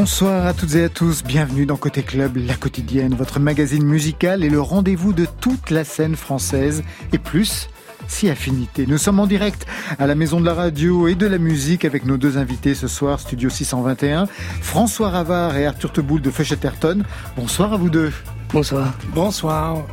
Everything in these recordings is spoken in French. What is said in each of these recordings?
Bonsoir à toutes et à tous, bienvenue dans Côté Club, la quotidienne, votre magazine musical et le rendez-vous de toute la scène française et plus si affinité. Nous sommes en direct à la Maison de la Radio et de la Musique avec nos deux invités ce soir, Studio 621, François Ravard et Arthur Teboul de Feuchatterton. Bonsoir à vous deux. Bonsoir. Bonsoir.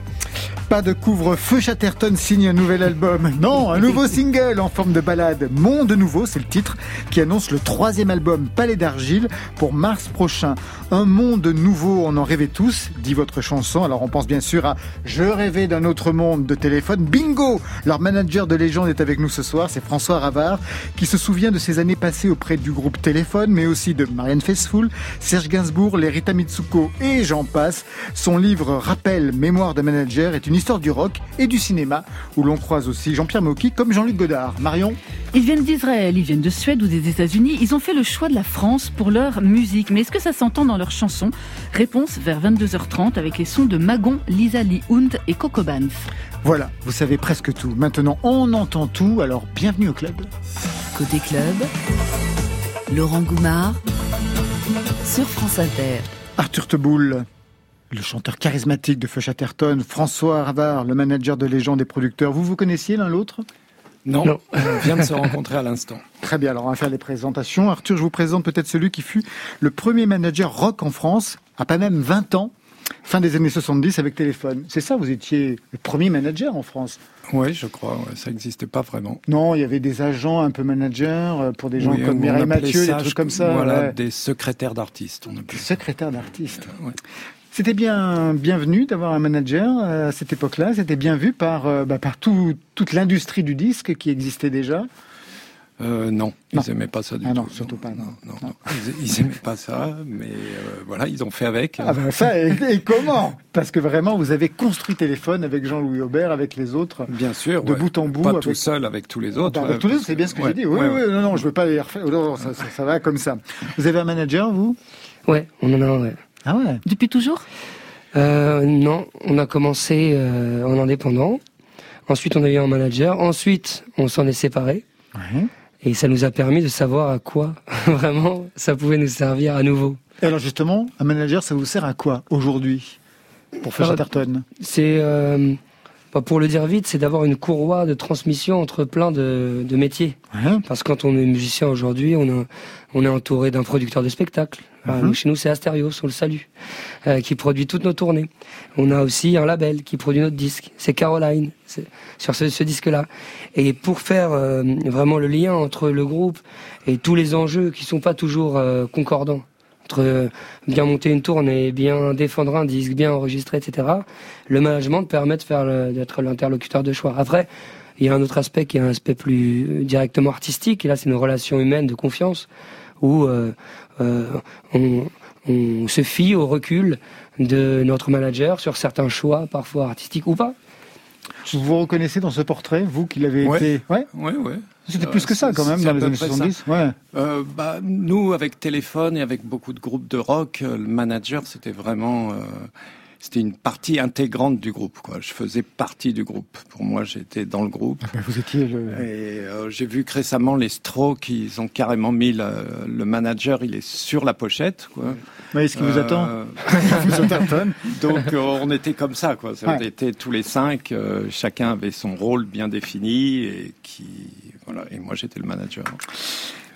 Pas de couvre-feu, Chatterton signe un nouvel album. Non, un nouveau single en forme de balade. Monde Nouveau, c'est le titre, qui annonce le troisième album Palais d'Argile pour mars prochain. Un monde nouveau, on en rêvait tous, dit votre chanson. Alors on pense bien sûr à Je rêvais d'un autre monde de téléphone. Bingo Leur manager de légende est avec nous ce soir, c'est François Ravard, qui se souvient de ses années passées auprès du groupe Téléphone, mais aussi de Marianne Faithfull, Serge Gainsbourg, les Rita Mitsuko et j'en passe. Son livre Rappel, Mémoire de manager est une histoire du rock et du cinéma, où l'on croise aussi Jean-Pierre Mocky comme Jean-Luc Godard. Marion Ils viennent d'Israël, ils viennent de Suède ou des États-Unis. Ils ont fait le choix de la France pour leur musique. Mais est-ce que ça s'entend dans leurs chansons? Réponse vers 22h30 avec les sons de Magon, Lisa Lee Hund et Coco Banff. Voilà, vous savez presque tout. Maintenant, on entend tout, alors bienvenue au club. Côté club, Laurent Goumard sur France Inter. Arthur Teboul, le chanteur charismatique de Feu Chatterton, François Ravard, le manager de légende des producteurs. Vous vous connaissiez l'un l'autre? Non, on vient de se rencontrer à l'instant. Très bien, alors on va faire les présentations. Arthur, je vous présente peut-être celui qui fut le premier manager rock en France, à pas même 20 ans, fin des années 70 avec Téléphone. C'est ça, vous étiez le premier manager en France? Oui, je crois, ça n'existait pas vraiment. Non, il y avait des agents un peu managers euh, pour des gens comme Mireille Mathieu, des trucs comme ça. Voilà, des secrétaires d'artistes. Secrétaires d'artistes. Euh, c'était bien bienvenu d'avoir un manager à cette époque-là. C'était bien vu par, euh, bah, par toute l'industrie du disque qui existait déjà. Euh, non, ils n'aimaient pas ça du ah tout. Non, surtout pas. Non, non, Ils, n'aimaient pas ça, mais euh, voilà, ils ont fait avec. Ah ben ça, et, comment? Parce que vraiment, vous avez construit téléphone avec Jean-Louis Aubert, avec les autres. Bien sûr. De bout en bout. Pas tout seul, avec tous les autres. avec tous les autres, c'est bien ce que j'ai dit. Oui, oui, non, non, je veux pas les refaire. Non, ça, ça, ça, va comme ça. Vous avez un manager, vous? Ouais, on en a un, ouais. Ah ouais Depuis toujours? Euh, non, on a commencé euh, en indépendant. Ensuite, on a eu un manager. Ensuite, on s'en est séparé. Et ça nous a permis de savoir à quoi vraiment ça pouvait nous servir à nouveau. Et alors justement, un manager, ça vous sert à quoi aujourd'hui pour faire Chatterton C'est euh, pour le dire vite, c'est d'avoir une courroie de transmission entre plein de, de métiers. Parce que quand on est musicien aujourd'hui, on, on est entouré d'un producteur de spectacle. Mhm. Chez nous, c'est Asterios, on le salue, euh, qui produit toutes nos tournées. On a aussi un label qui produit notre disque. C'est Caroline, sur ce, ce disque-là. Et pour faire euh, vraiment le lien entre le groupe et tous les enjeux qui sont pas toujours euh, concordants, entre bien monter une tournée, bien défendre un disque, bien enregistrer, etc. Le management permet d'être l'interlocuteur de choix. Après, il y a un autre aspect qui est un aspect plus directement artistique, et là c'est une relation humaine de confiance, où euh, euh, on se fie au recul de notre manager sur certains choix, parfois artistiques ou pas. Vous vous reconnaissez dans ce portrait, vous qui l'avez été Ouais, ouais, ouais. C'était plus que ça quand même dans les années 70. Ouais. Euh, bah, nous, avec Téléphone et avec beaucoup de groupes de rock, euh, le manager, c'était vraiment, euh, c'était une partie intégrante du groupe. Quoi. Je faisais partie du groupe. Pour moi, j'étais dans le groupe. Ah ben, vous étiez. Le... Et euh, j'ai vu que récemment les Strokes, ils ont carrément mis le, le manager, il est sur la pochette. Quoi. Oui, ce qui vous attend vous Donc euh, on était comme ça, quoi. On était tous les cinq, euh, chacun avait son rôle bien défini et qui voilà. Et moi j'étais le manager.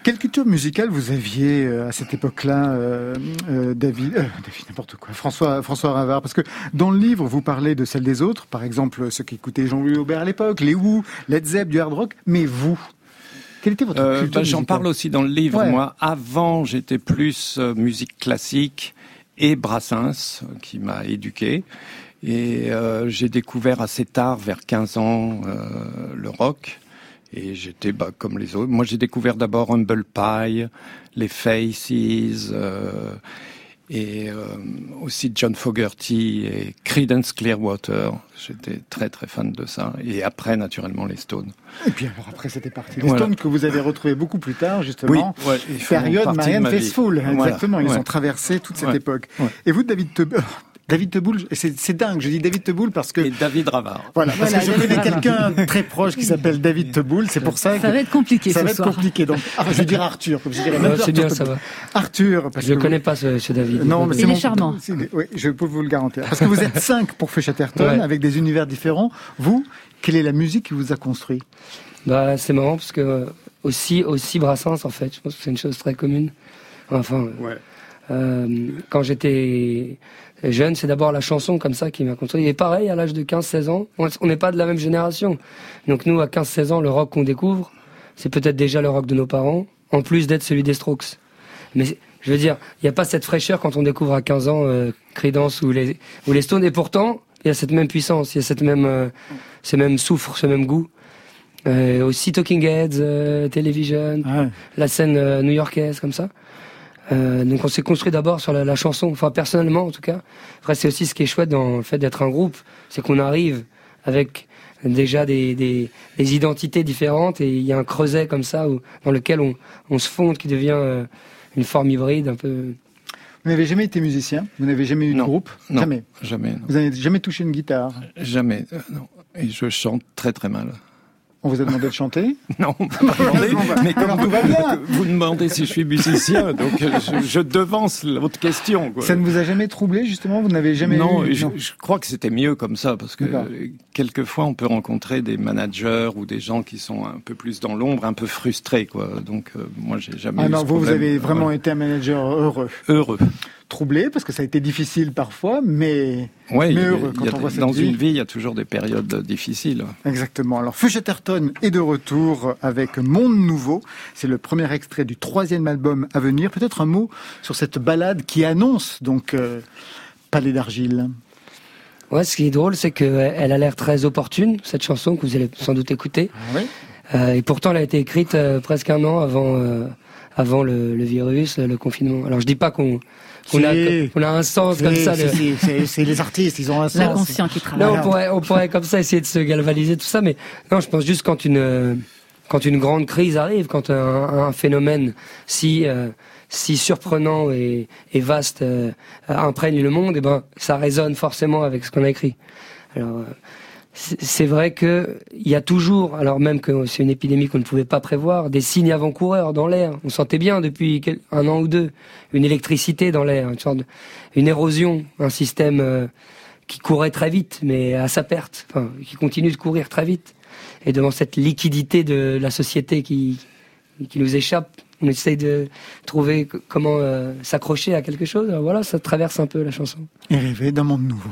Quelle culture musicale vous aviez euh, à cette époque-là, euh, euh, David, David n'importe quoi, François, François Ravard? Parce que dans le livre, vous parlez de celle des autres, par exemple ceux qui écoutaient Jean-Louis Aubert à l'époque, les Who, Led Zepp, du hard rock, mais vous quelle était votre culture bah, J'en parle aussi dans le livre. Moi, avant, j'étais plus musique classique et Brassens, qui m'a éduqué. Et j'ai découvert assez tard, vers 15 ans, le rock. Et j'étais bah, comme les autres. Moi, j'ai découvert d'abord Humble Pie, les Faces, euh, et euh, aussi John Fogerty et Creedence Clearwater. J'étais très très fan de ça. Et après, naturellement, les Stones. Et puis alors après, c'était parti. Les Stones que vous avez retrouvés beaucoup plus tard, justement. Oui, période Marianne Faithfull. Exactement. Ils ont traversé toute cette époque. Et vous, David Teboul, David Teboul, c'est dingue, je dis David Teboul parce que... Et David Ravard. Voilà, parce que je connais quelqu'un très proche qui s'appelle David Teboul, c'est pour ça que... Ça va être compliqué Ça ce va être compliqué, donc ah, je vais dire Arthur, comme je dirais même C'est bien, ça va. Arthur, parce je ne connais pas ce, David. Non, mais c'est mon... charmant. Oui, je peux vous le garantir. Parce que vous êtes cinq pour Feu Chatterton, avec des univers différents. Vous, quelle est la musique qui vous a construit? Bah, c'est marrant parce que aussi, aussi Brassens, en fait, je pense que c'est une chose très commune. Enfin, ouais. Euh, quand j'étais jeune, c'est d'abord la chanson comme ça qui m'a construit. Et pareil, à l'âge de 15-16 ans, on n'est pas de la même génération. Donc nous, à 15-16 ans, le rock qu'on découvre, c'est peut-être déjà le rock de nos parents, en plus d'être celui des Strokes. Mais je veux dire, il n'y a pas cette fraîcheur quand on découvre à 15 ans euh, Creedence ou les, ou les Stones. Et pourtant, il y a cette même puissance, il y a cette même, euh, ce même souffre, ce même goût. Euh, aussi Talking Heads, euh, Television, ah la scène euh, new-yorkaise comme ça. Euh, donc on s'est construit d'abord sur la, la, chanson, enfin personnellement en tout cas. Après c'est aussi ce qui est chouette dans le fait d'être un groupe, c'est qu'on arrive avec déjà des, des, des, identités différentes et il y a un creuset comme ça où, dans lequel on, on se fonde qui devient euh, une forme hybride un peu. Vous n'avez jamais été musicien? Vous n'avez jamais eu de groupe? Non, Jamais. Jamais. Vous n'avez jamais touché une guitare? Jamais. Euh, non. Et je chante très très mal. On vous a demandé de chanter Non, demandé, mais comme tout va bien. Vous demandez si je suis musicien, donc euh, je, devance l'autre question. Ça ne vous a jamais troublé, justement Vous n'avez jamais non, eu... je, je crois que c'était mieux comme ça, parce que quelquefois on peut rencontrer des managers ou des gens qui sont un peu plus dans l'ombre, un peu frustrés, quoi. Donc euh, moi, j'ai jamais. Ah non, vous, vous avez vraiment été un manager heureux. Heureux troublé parce que ça a été difficile parfois, mais, ouais, heureux quand on voit cette Dans une vie, il y a toujours des périodes difficiles. Exactement. Alors, Feuchetterton est de retour avec Monde Nouveau. C'est le premier extrait du troisième album à venir. Peut-être un mot sur cette balade qui annonce donc euh, Palais d'argile. Ouais, ce qui est drôle, c'est qu'elle a l'air très opportune, cette chanson que vous allez sans doute écouter. Ah oui. Euh, et pourtant, elle a été écrite euh, presque un an avant, euh, avant le, le, virus, le confinement. Alors, je dis pas qu'on on a, on a un sens comme ça. C'est les artistes, ils ont un sens. L'inconscient qui travaille. Non, on pourrait, on pourrait comme ça essayer de se galvaniser tout ça, mais non, je pense juste quand une quand une grande crise arrive, quand un, un phénomène si euh, si surprenant et, et vaste euh, imprègne le monde, et eh ben ça résonne forcément avec ce qu'on a écrit. Alors c'est vrai que il y a toujours, alors même que c'est une épidémie qu'on ne pouvait pas prévoir, des signes avant-coureurs dans l'air. On sentait bien depuis un an ou deux une électricité dans l'air, une sorte une érosion, un système euh, qui courait très vite, mais à sa perte, qui continue de courir très vite. Et devant cette liquidité de la société qui qui nous échappe, on essaye de trouver comment euh, s'accrocher à quelque chose. Voilà, ça traverse un peu la chanson. Et rêver d'un monde nouveau.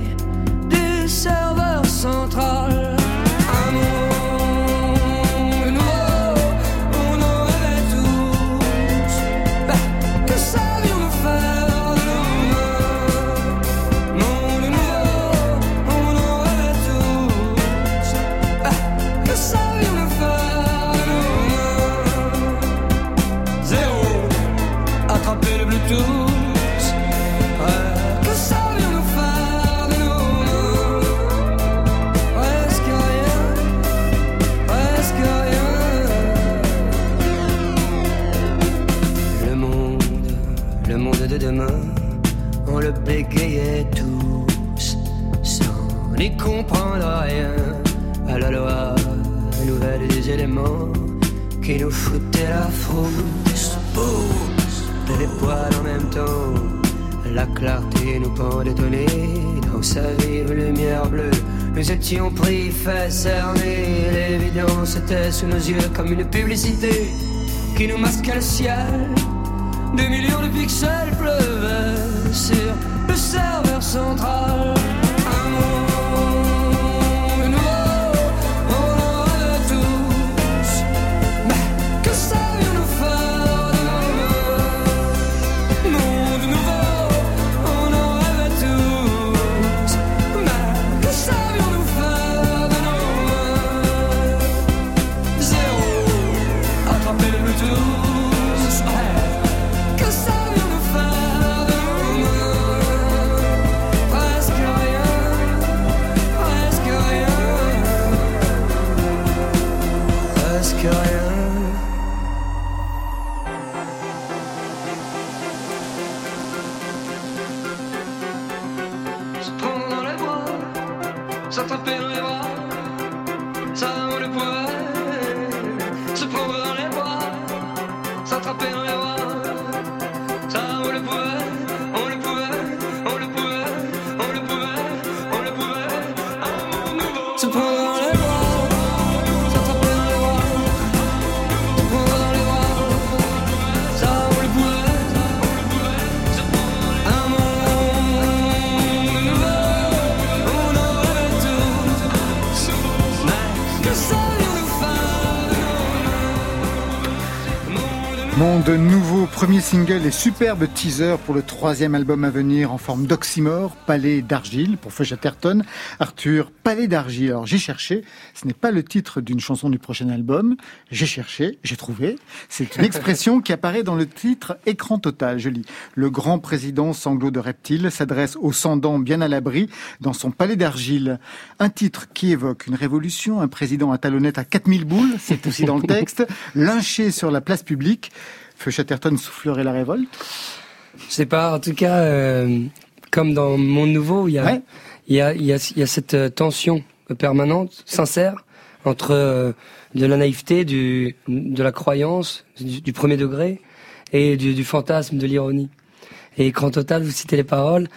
serveur central. Des éléments qui nous foutaient la frousse. les poils en même temps, la clarté nous pendait au dans sa vive lumière bleue. Nous étions pris, fait cerner, l'évidence était sous nos yeux comme une publicité qui nous masquait le ciel. Des millions de pixels pleuvaient sur le serveur central. Single et superbe teaser pour le troisième album à venir en forme d'oxymore, Palais d'argile pour Feu Chatterton. Arthur, Palais d'argile. Alors j'ai cherché, ce n'est pas le titre d'une chanson du prochain album. J'ai cherché, j'ai trouvé. C'est une expression qui apparaît dans le titre Écran total. Je lis. Le grand président sanglot de reptile s'adresse aux sans-dents bien à l'abri dans son palais d'argile. Un titre qui évoque une révolution, un président à talonnette à 4000 boules, c'est aussi dans le texte, lynché sur la place publique. Feu Chatterton soufflerait la révolte Je sais pas, en tout cas, euh, comme dans Monde Nouveau, il y a, Ouais. il y a, il y a, il y a cette euh, tension permanente, sincère, entre euh, de la naïveté, du, de la croyance, du, du premier degré, et du, du fantasme, de l'ironie. Et Écran Total, vous citez les paroles,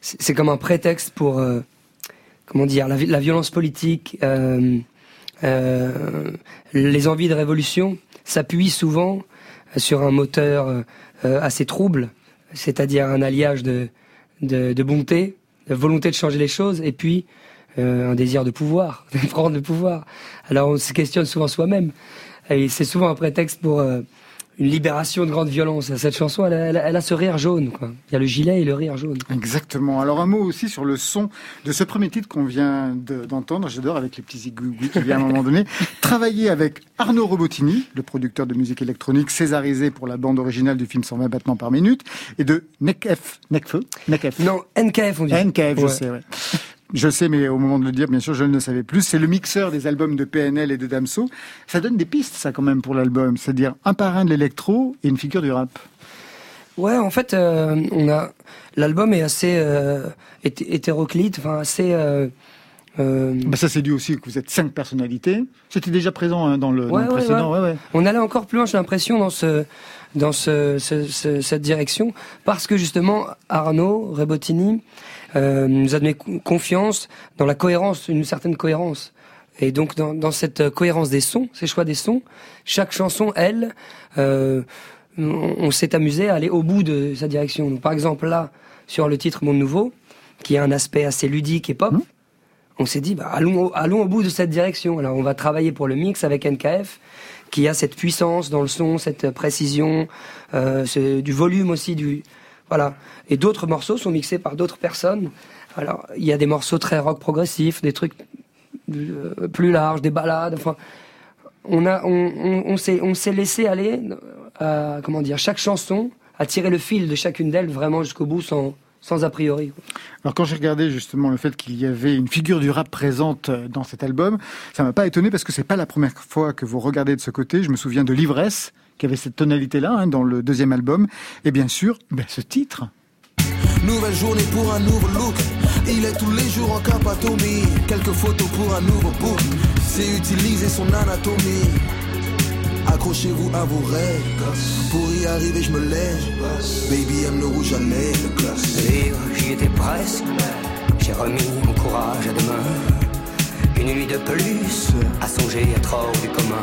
c'est comme un prétexte pour, euh, comment dire, la, vi- la violence politique, euh, les envies de révolution s'appuient souvent sur un moteur euh, assez trouble, c'est-à-dire un alliage de, de, de bonté, de volonté de changer les choses, et puis euh, un désir de pouvoir, de prendre le pouvoir. Alors on se questionne souvent soi-même, et c'est souvent un prétexte pour euh, une libération de grande violence. Cette chanson, elle a, elle a- elle a ce rire jaune. Quoi. Il y a le gilet et le rire jaune. Exactement. Alors un mot aussi sur le son de ce premier titre qu'on vient de- d'entendre. J'adore avec les petits igouigouis qui viennent à un moment donné. Travailler avec Arnaud Robotini, le producteur de musique électronique césarisé pour la bande originale du film 120 battements par minute, et de Nekf, Nekfeu, Nekf. Non, NKF on dit. NKF, je Ouais. sais, ouais. Je sais, mais au moment de le dire, bien sûr, je ne le savais plus. C'est le mixeur des albums de PNL et de Damso. Ça donne des pistes, ça, quand même, pour l'album. C'est-à-dire un parrain de l'électro et une figure du rap. Ouais, en fait, euh, on a l'album est assez euh, hété- hétéroclite, enfin assez. euh, euh, Bah, ça, c'est dû aussi que vous êtes cinq personnalités. C'était déjà présent hein, dans le, dans Ouais, le ouais, précédent. Ouais, on allait encore plus loin, j'ai l'impression, dans ce dans ce, ce- ce- cette direction, parce que justement Arnaud Rebotini euh, nous a donné co- confiance dans la cohérence, une certaine cohérence. Et donc dans, dans cette cohérence des sons, ces choix des sons, chaque chanson, elle, euh, on, on s'est amusé à aller au bout de sa direction. Donc, par exemple là, sur le titre Monde Nouveau, qui a un aspect assez ludique et pop, on s'est dit, bah, allons, au, allons au bout de cette direction. Alors, on va travailler pour le mix avec NKF, qui a cette puissance dans le son, cette précision, euh, ce- du volume aussi, du voilà. Et d'autres morceaux sont mixés par d'autres personnes. Alors, il y a des morceaux très rock progressifs, des trucs euh, plus larges, des ballades. Enfin, on a, on, s'est, on s'est laissé aller, à, comment dire, chaque chanson, à tirer le fil de chacune d'elles vraiment jusqu'au bout, sans, sans a priori. Alors quand j'ai regardé justement le fait qu'il y avait une figure du rap présente euh, dans cet album, ça m'a pas étonné parce que c'est pas la première fois que vous regardez de ce côté. Je me souviens de l'ivresse qui avait cette tonalité-là hein, dans le deuxième album, et bien sûr, ben, ce titre. Nouvelle journée pour un nouveau look. Il est tous les jours en capatomie. Quelques photos pour un nouveau book. C'est utiliser son anatomie. Accrochez-vous à vos rêves. Pour y arriver, je me lève. Baby aime le rouge à lèvres. Vivre, j'y étais presque. J'ai remis mon courage à demain. Une nuit de plus à songer à être hors du commun.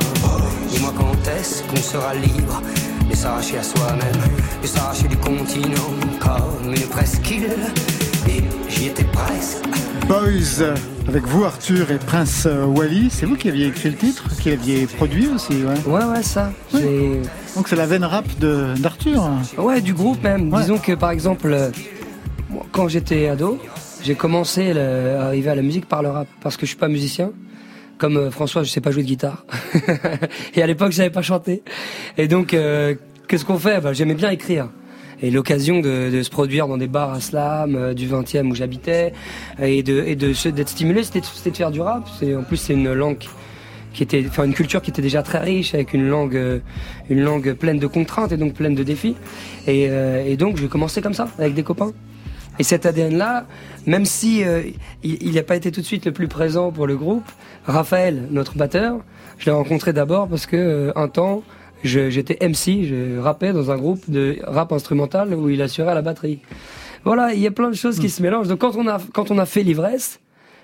Dis-moi quand est-ce qu'on sera libre de s'arracher à soi-même, de s'arracher du continent comme une presqu'île. Et j'y étais presque. Boys, avec vous Arthur et Prince euh, Wally, c'est vous qui aviez écrit le titre, qui l'aviez produit aussi, ouais. Ouais, ouais, ça. Donc c'est la veine rap de- d'Arthur. Ouais, du groupe même. Ouais. Disons que par exemple, euh, moi, quand j'étais ado, j'ai commencé à arriver à la musique par le rap, parce que je suis pas musicien. Comme euh, François, je sais pas jouer de guitare. et à l'époque, je savais pas chanter. Et donc, euh, qu'est-ce qu'on fait? Bah, J'aimais bien écrire. Et l'occasion de, de se produire dans des bars à slam euh, du 20e où j'habitais et de et de d'être stimulé, c'était c'était de faire du rap. C'est en plus c'est une langue qui était, enfin une culture qui était déjà très riche avec une langue, euh, une langue pleine de contraintes et donc pleine de défis. Et, euh, et donc j'ai commencé comme ça avec des copains. Et cet ADN-là, même si euh, il n'a pas été tout de suite le plus présent pour le groupe, Raphaël, notre batteur, je l'ai rencontré d'abord parce que euh, un temps, j'étais MC, je rappais dans un groupe de rap instrumental où il assurait la batterie. Voilà, il y a plein de choses qui hmm. se mélangent. Donc quand on a quand on a fait l'ivresse,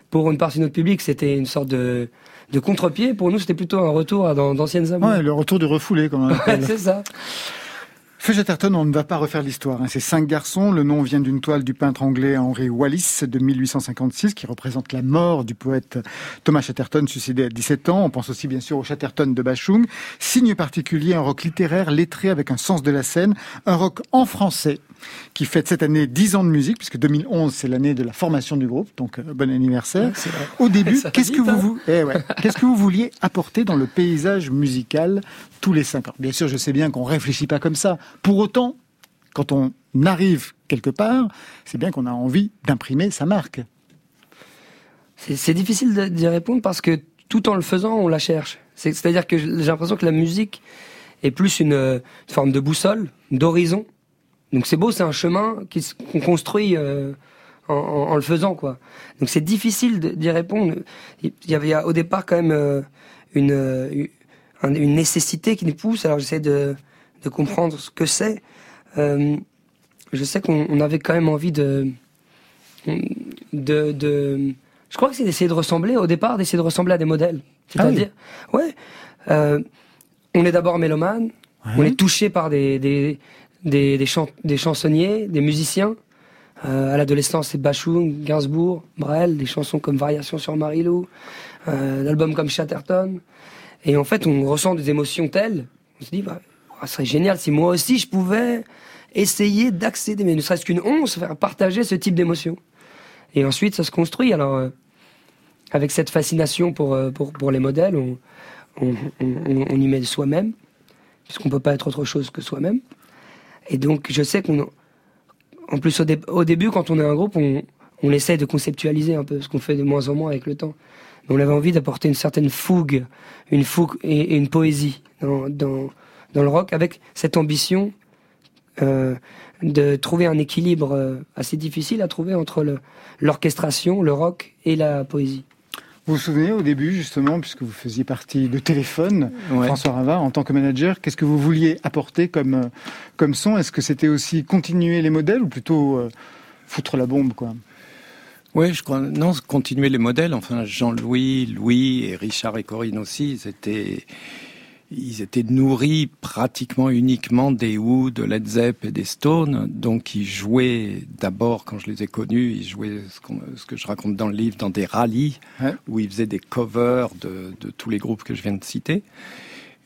pour une partie de notre public, c'était une sorte de de contre-pied. Pour nous, c'était plutôt un retour à d'anciennes amours. Ouais, le retour du refoulé, comme on c'est ça. Feu Chatterton, on ne va pas refaire l'histoire. Hein. C'est cinq garçons. Le nom vient d'une toile du peintre anglais Henry Wallis de 1856 qui représente la mort du poète Thomas Chatterton suicidé à 17 ans. On pense aussi bien sûr au Chatterton de Bachung. Signe particulier, un rock littéraire lettré avec un sens de la scène. Un rock en français qui fête cette année 10 ans de musique, puisque 2011 c'est l'année de la formation du groupe, donc euh, bon anniversaire. Au début, qu'est-ce que vous, hein. eh qu'est-ce que vous vouliez apporter dans le paysage musical tous les cinq ans? Bien sûr, je sais bien qu'on réfléchit pas comme ça. Pour autant, quand on arrive quelque part, c'est bien qu'on a envie d'imprimer sa marque. C'est difficile d'y répondre parce que tout en le faisant, on la cherche. C'est-à-dire que j'ai l'impression que la musique est plus une forme de boussole, d'horizon, donc c'est beau, c'est un chemin qu'on construit euh, en, le faisant, quoi. Donc c'est difficile d'y répondre. Il y avait au départ quand même euh, une, euh, une nécessité qui nous pousse. Alors j'essaie de, de comprendre ce que c'est. je sais qu'on avait quand même envie de, de, de je crois que c'est d'essayer de ressembler au départ, d'essayer de ressembler à des modèles. C'est-à-dire, ah ouais, on est d'abord mélomane, on est touché par des, des, des, des, des chansonniers, des musiciens. Euh, à l'adolescence, c'est Bachung, Gainsbourg, Brel, des chansons comme Variation sur Marilou, euh, d'albums comme Chatterton. Et en fait, on ressent des émotions telles, on se dit, bah, ça serait génial si moi aussi je pouvais essayer d'accéder, mais ne serait-ce qu'une once, faire partager ce type d'émotions. Et ensuite, ça se construit. Alors, euh, avec cette fascination pour, euh, pour, pour les modèles, on, on, on, y met soi-même, puisqu'on peut pas être autre chose que soi-même. Et donc, je sais qu'on, en plus, au, début, quand on est un groupe, on, on essaie de conceptualiser un peu ce qu'on fait de moins en moins avec le temps. On avait envie d'apporter une certaine fougue, une fougue et, une poésie dans, dans, dans, le rock, avec cette ambition euh, de trouver un équilibre euh, assez difficile à trouver entre l'orchestration, le rock et la poésie. Vous vous souvenez au début, justement, puisque vous faisiez partie de Téléphone, François Ravard, en tant que manager, qu'est-ce que vous vouliez apporter comme, euh, comme son? Est-ce que c'était aussi continuer les modèles ou plutôt euh, foutre la bombe, quoi? Oui, je crois. Non, continuer les modèles. Enfin, Jean-Louis, Louis et Richard et Corinne aussi, c'était ils étaient nourris pratiquement uniquement des Who, de Led Zepp et des Stones. Donc ils jouaient d'abord, quand je les ai connus, ils jouaient ce, que je raconte dans le livre, dans des rallyes où ils faisaient des covers de, tous les groupes que je viens de citer.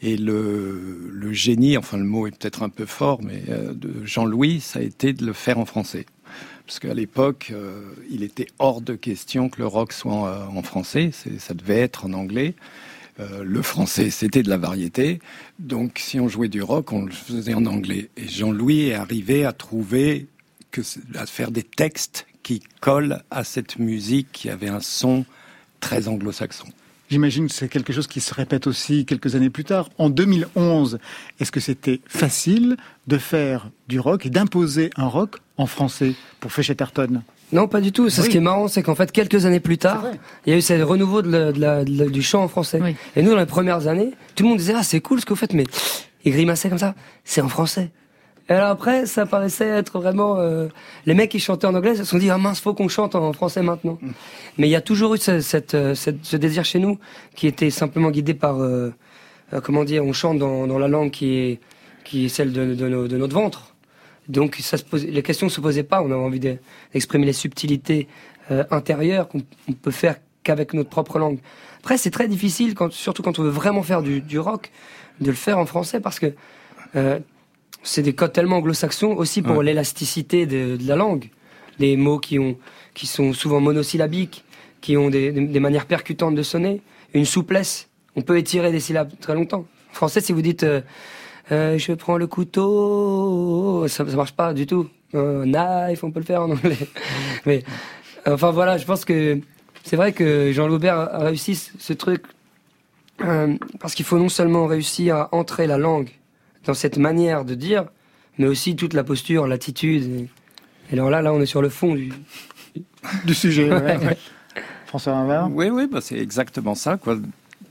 Et le, le génie, enfin le mot est peut-être un peu fort, mais euh, de Jean-Louis, ça a été de le faire en français. Parce qu'à l'époque, euh, il était hors de question que le rock soit euh, en français, ça devait être en anglais. Euh, le français, c'était de la variété. Donc, si on jouait du rock, on le faisait en anglais. Et Jean-Louis est arrivé à trouver à faire des textes qui collent à cette musique qui avait un son très anglo-saxon. J'imagine que c'est quelque chose qui se répète aussi quelques années plus tard. En 2011, est-ce que c'était facile de faire du rock et d'imposer un rock en français pour Feshetterton non, pas du tout. C'est ce qui est marrant, c'est qu'en fait, quelques années plus tard, il y a eu ce renouveau de du chant en français. Et nous, dans les premières années, tout le monde disait ah c'est cool ce que vous faites, mais ils grimaçaient comme ça. C'est en français. Et alors après, ça paraissait être vraiment euh, les mecs qui chantaient en anglais se sont dit ah mince faut qu'on chante en français maintenant. Mm. Mais il y a toujours eu ce, cette, euh, cette, ce désir chez nous qui était simplement guidé par euh, comment dire on chante dans, dans, la langue qui est qui est celle de, de, de notre ventre. Donc ça se posait, les questions ne se posaient pas. On avait envie d'exprimer les subtilités euh, intérieures qu'on peut faire qu'avec notre propre langue. Après, c'est très difficile, quand, surtout quand on veut vraiment faire du, du rock, de le faire en français parce que euh, c'est des codes tellement anglo-saxons aussi pour l'élasticité de, de, la langue. Des mots qui, ont, qui sont souvent monosyllabiques, qui ont des, des, manières percutantes de sonner, une souplesse. On peut étirer des syllabes très longtemps. En français, si vous dites euh, euh, je prends le couteau, ça, ça marche pas du tout. Euh, knife, on peut le faire en anglais. Mais enfin voilà, je pense que c'est vrai que Jean Laubert a réussi ce truc euh, parce qu'il faut non seulement réussir à entrer la langue dans cette manière de dire, mais aussi toute la posture, l'attitude. Et alors là, là, on est sur le fond du, du sujet. François Oui, oui, bah c'est exactement ça. Quoi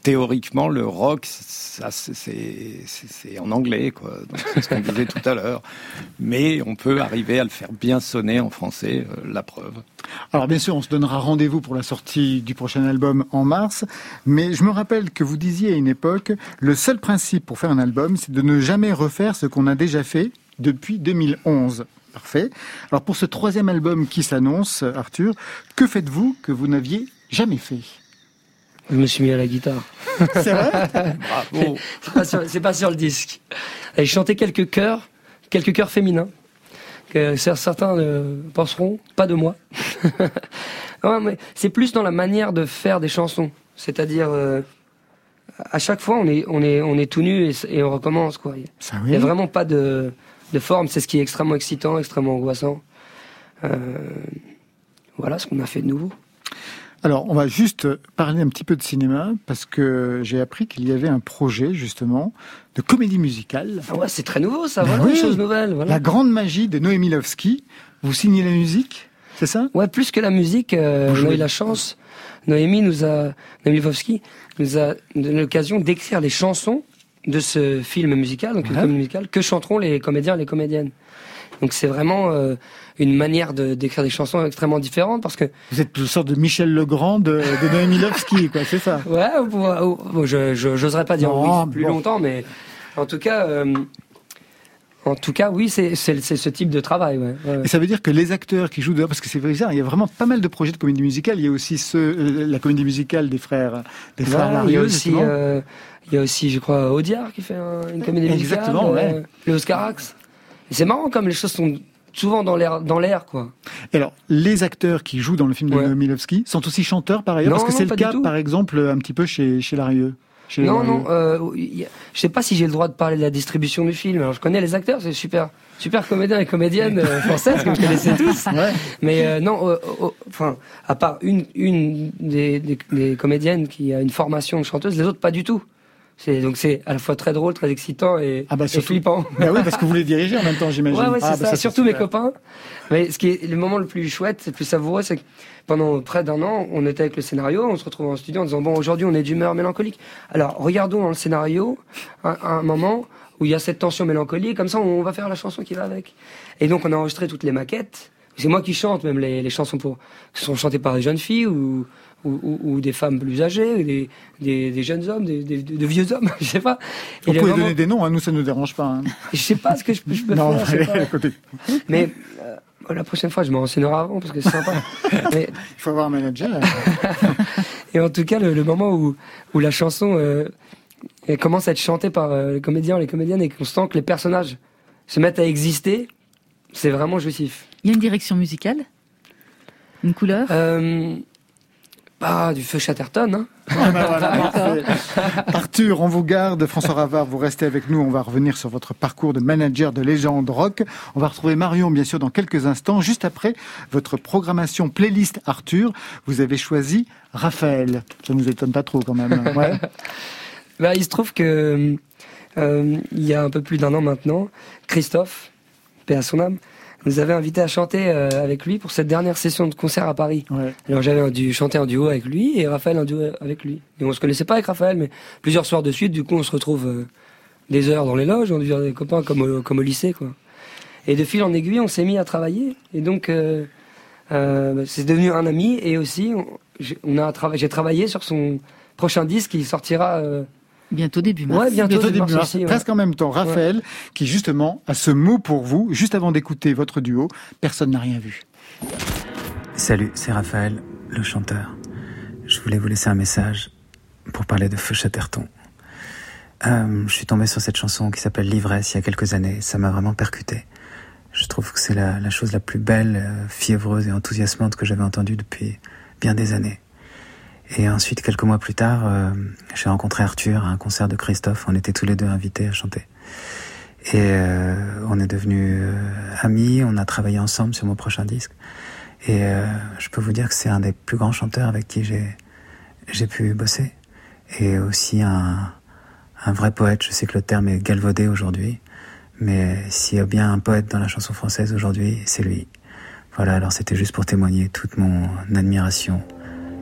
théoriquement, le rock, c'est en anglais, quoi. C'est ce qu'on disait tout à l'heure. Mais on peut arriver à le faire bien sonner en français, euh, la preuve. Alors bien sûr, on se donnera rendez-vous pour la sortie du prochain album en mars. Mais je me rappelle que vous disiez à une époque, le seul principe pour faire un album, c'est de ne jamais refaire ce qu'on a déjà fait depuis 2011. Parfait. Alors pour ce troisième album qui s'annonce, Arthur, que faites-vous que vous n'aviez jamais fait? Je me suis mis à la guitare. C'est vrai Bravo. c'est pas, sur le disque. Et je chantais quelques chœurs, quelques chœurs féminins, que certains penseront, pas de moi. c'est plus dans la manière de faire des chansons. C'est-à-dire, euh, à chaque fois, on est, on est, on est tout nu et, on recommence. Quoi. Il n'y a vraiment pas de, de forme. C'est ce qui est extrêmement excitant, extrêmement angoissant. Euh, voilà ce qu'on a fait de nouveau. Alors, on va juste parler un petit peu de cinéma parce que j'ai appris qu'il y avait un projet justement de comédie musicale. Ah ouais, c'est très nouveau, ça. Ben voilà, une chose nouvelle. Voilà. La grande magie de Noémie Lovski. Vous signez la musique, c'est ça? Ouais, plus que la musique, euh, on a eu la chance. Noémie nous a, Noémie Lovski nous a donné l'occasion d'écrire les chansons de ce film musical, donc une comédie musicale, que chanteront les comédiens et les comédiennes. Donc c'est vraiment euh, une manière de d'écrire des chansons extrêmement différentes parce que vous êtes une sorte de Michel Legrand de, de Noémie Lovski, quoi, c'est ça? Ouais, je j'oserais pas dire oui plus longtemps, mais en tout cas. Euh, en tout cas, oui, c'est ce type de travail. Ouais, Et ça veut dire que les acteurs qui jouent dehors, parce que c'est vrai, il y a vraiment pas mal de projets de comédie musicale. Il y a aussi ce, euh, la comédie musicale des frères, des frères Il y a aussi, euh, il y a aussi, je crois, Audiard qui fait une comédie musicale. Exactement, ouais. Le Oscarax. C'est marrant comme les choses sont souvent dans l'air, dans l'air, quoi. Et alors, les acteurs qui jouent dans le film de ouais. sont aussi chanteurs par ailleurs, parce que c'est le cas, par exemple, un petit peu chez, chez Larieux. non, non, euh, je sais pas si j'ai le droit de parler de la distribution du film. Alors, je connais les acteurs, c'est super, super comédiens et comédiennes euh, françaises que je connaissais tous. Mais euh, non, enfin, à part une, une des, des, des comédiennes qui a une formation de chanteuse, les autres pas du tout. C'est donc c'est à la fois très drôle, très excitant et, ah bah flippant. Bah oui, parce que vous les dirigez en même temps, j'imagine. Ouais, ouais, c'est ah, bah ça. Surtout mes copains. Mais ce qui est le moment le plus chouette, le plus savoureux, c'est que pendant près d'un an, on était avec le scénario, on se retrouve en studio en disant bon, aujourd'hui, on est d'humeur mélancolique. Alors, regardons dans le scénario un, un moment où il y a cette tension mélancolique, comme ça, on va faire la chanson qui va avec. Et donc, on a enregistré toutes les maquettes. C'est moi qui chante même les, les chansons pour qui sont chantées par des jeunes filles ou ou, des femmes plus âgées, des, des, jeunes hommes, des, de vieux hommes, je sais pas. Vous pouvez donner des noms, hein, nous ça nous dérange pas. Hein. Je sais pas ce que je, peux faire. Côté. Mais euh, la prochaine fois, je me renseignerai avant parce que c'est sympa. Il faut avoir un manager. et en tout cas, le, moment où, où la chanson euh, commence à être chantée par euh, les comédiens, les comédiennes, et qu'on sent que les personnages se mettent à exister, c'est vraiment jouissif. Il y a une direction musicale? Une couleur? Ah, du feu Chatterton, hein ah, bah, Arthur, on vous garde. François Ravard, vous restez avec nous. On va revenir sur votre parcours de manager de légende rock. On va retrouver Marion, bien sûr, dans quelques instants. Juste après votre programmation playlist Arthur, vous avez choisi Raphaël. Ça nous étonne pas trop, quand même. Ouais. bah, il se trouve que, euh, il y a un peu plus d'un an maintenant, Christophe, paix à son âme, nous avait invité à chanter euh, avec lui pour cette dernière session de concert à Paris. Alors j'avais dû chanter en duo avec lui et Raphaël en duo avec lui. Et on se connaissait pas avec Raphaël, mais plusieurs soirs de suite, du coup on se retrouve euh, des heures dans les loges, on devient des copains comme au, comme au lycée, quoi. Et de fil en aiguille, on s'est mis à travailler. Et donc euh, bah, c'est devenu un ami et aussi on, a j'ai travaillé sur son prochain disque qui sortira Bientôt début mars. Ouais, bientôt, début mars. Presque en même temps. Raphaël, qui justement a ce mot pour vous, juste avant d'écouter votre duo, personne n'a rien vu. Salut, c'est Raphaël, le chanteur. Je voulais vous laisser un message pour parler de Feu Chatterton. Euh, je suis tombé sur cette chanson qui s'appelle L'ivresse il y a quelques années. Ça m'a vraiment percuté. Je trouve que c'est la, la, chose la plus belle, euh, fiévreuse et enthousiasmante que j'avais entendue depuis bien des années. Et ensuite, quelques mois plus tard, euh, j'ai rencontré Arthur à un concert de Christophe. On était tous les deux invités à chanter. Et euh, on est devenus euh, amis, on a travaillé ensemble sur mon prochain disque. Et je peux vous dire que c'est un des plus grands chanteurs avec qui j'ai j'ai pu bosser. Et aussi un, un vrai poète. Je sais que le terme est galvaudé aujourd'hui. Mais s'il y a bien un poète dans la chanson française aujourd'hui, c'est lui. Voilà, alors c'était juste pour témoigner toute mon admiration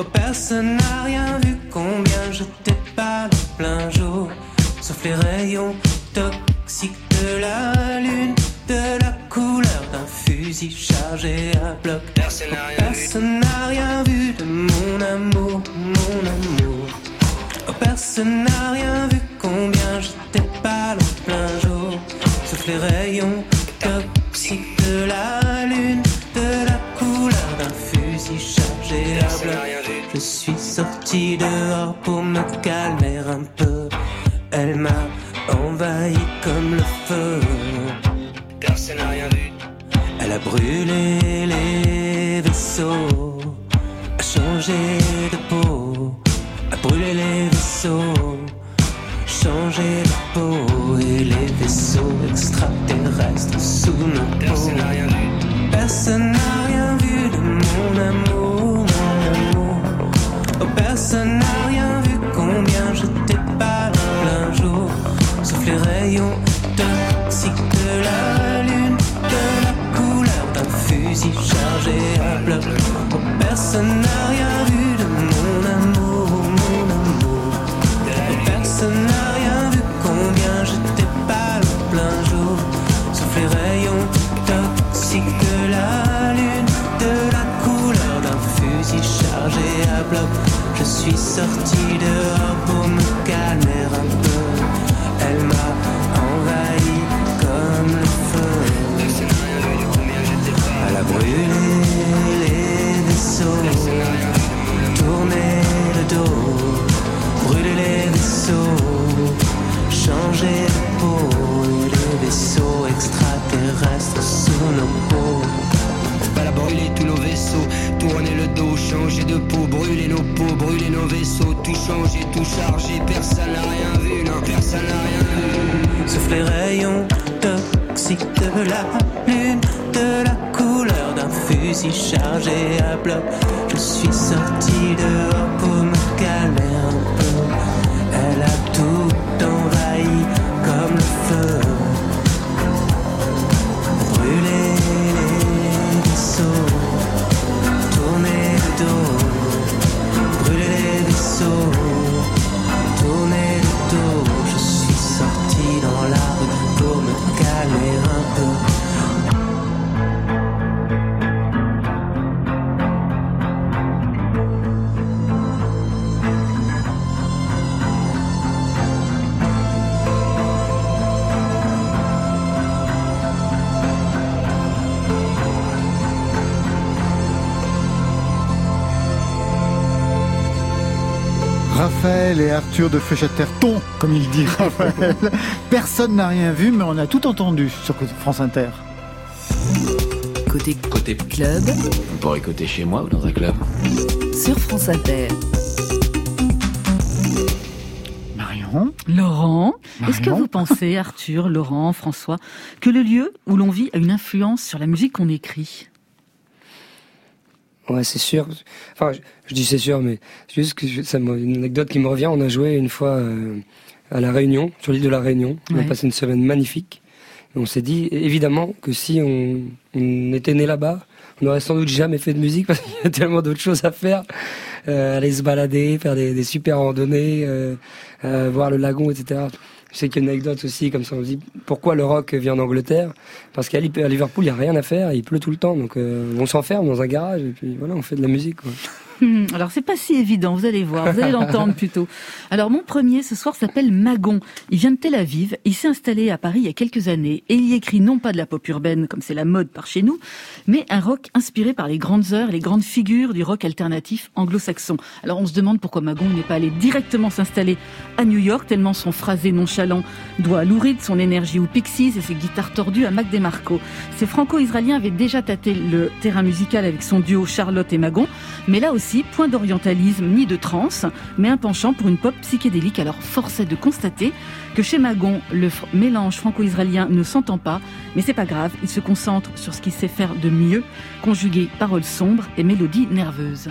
Oh, personne n'a rien vu combien j'étais pâle en plein jour. Sauf les rayons toxiques de la lune, de la couleur d'un fusil chargé à bloc. Personne n'a rien, vu de mon amour, mon amour. Oh, personne n'a rien vu combien j'étais pâle en plein jour. Sauf les rayons toxiques Je suis sorti dehors pour me calmer un peu. Elle m'a envahi comme le feu. Personne n'a rien vu. Elle a brûlé les vaisseaux, a changé de peau, a brûlé les vaisseaux, changé de peau et les vaisseaux extraterrestres sous nos peaux. Personne n'a rien vu. Personne n'a rien vu de mon amour, personne n'a rien vu combien j'étais pas plein jour, sauf les rayons toxiques de la lune, de la couleur d'un fusil chargé à bloc. Personne n'a rien Je suis sorti dehors pour me calmer un peu. Elle m'a envahi comme le feu. Elle a brûlé les vaisseaux, tourné le dos, brûlé les vaisseaux, changé de peau. Les vaisseaux extraterrestres sous nos peaux. Brûlé tous nos vaisseaux, tourné le dos, changé de peau, brûlé nos peaux, brûlé nos vaisseaux, tout changé, tout chargé, personne n'a rien vu, non, personne n'a rien vu. Sauf les rayons toxiques de la lune, de la couleur d'un fusil chargé à bloc. Je suis sorti dehors pour me calmer un peu. Elle a tout envahi comme le feu. Arthur de Feuchaterton, comme il dit Raphaël. Personne n'a rien vu, mais on a tout entendu sur France Inter. Côté, Côté club, On pourrait écouter chez moi ou dans un club. sur France Inter. Marion Laurent, est-ce que vous pensez, Arthur, Laurent, François, que le lieu où l'on vit a une influence sur la musique qu'on écrit? Ouais, c'est sûr. Enfin, je, je dis c'est sûr, mais c'est juste que je- ça une anecdote qui me revient. On a joué une fois euh, à la Réunion, sur l'île de la Réunion. On Ouais. a passé une semaine magnifique. Et on s'est dit évidemment que si on, on était né là-bas, on n'aurait sans doute jamais fait de musique parce qu'il y a tellement d'autres choses à faire. Euh, aller se balader, faire des, des super randonnées, euh, voir le lagon, etc. A une anecdote aussi, comme ça on se dit pourquoi le rock vient d'Angleterre? Parce qu'à Liverpool, il n'y a rien à faire, il pleut tout le temps, donc euh, on s'enferme dans un garage et puis voilà, on fait de la musique. Hmm, alors c'est pas si évident, vous allez voir, vous allez l'entendre plutôt. Alors mon premier ce soir s'appelle Magon. Il vient de Tel Aviv, il s'est installé à Paris il y a quelques années et il y écrit non pas de la pop urbaine comme c'est la mode par chez nous, mais un rock inspiré par les grandes heures, les grandes figures du rock alternatif anglo-saxon. Alors on se demande pourquoi Magon n'est pas allé directement s'installer à New York tellement son phrasé nonchalant doit à son énergie aux Pixies et ses guitares tordues à Mac DeMarco. Ces franco-israéliens avaient déjà tâté le terrain musical avec son duo Charlotte et Magon, mais là aussi point d'orientalisme ni de trance, mais un penchant pour une pop psychédélique. Alors force est de constater que chez Magon, le mélange franco-israélien ne s'entend pas, mais c'est pas grave, il se concentre sur ce qu'il sait faire de mieux, conjuguer paroles sombres et mélodies nerveuses.